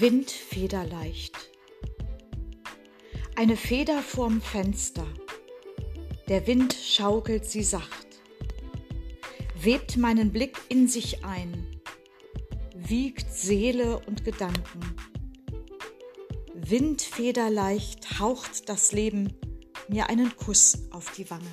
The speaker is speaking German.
Windfederleicht. Eine Feder vorm Fenster. Der Wind schaukelt sie sacht, webt meinen Blick in sich ein, wiegt Seele und Gedanken. Windfederleicht haucht das Leben mir einen Kuss auf die Wange.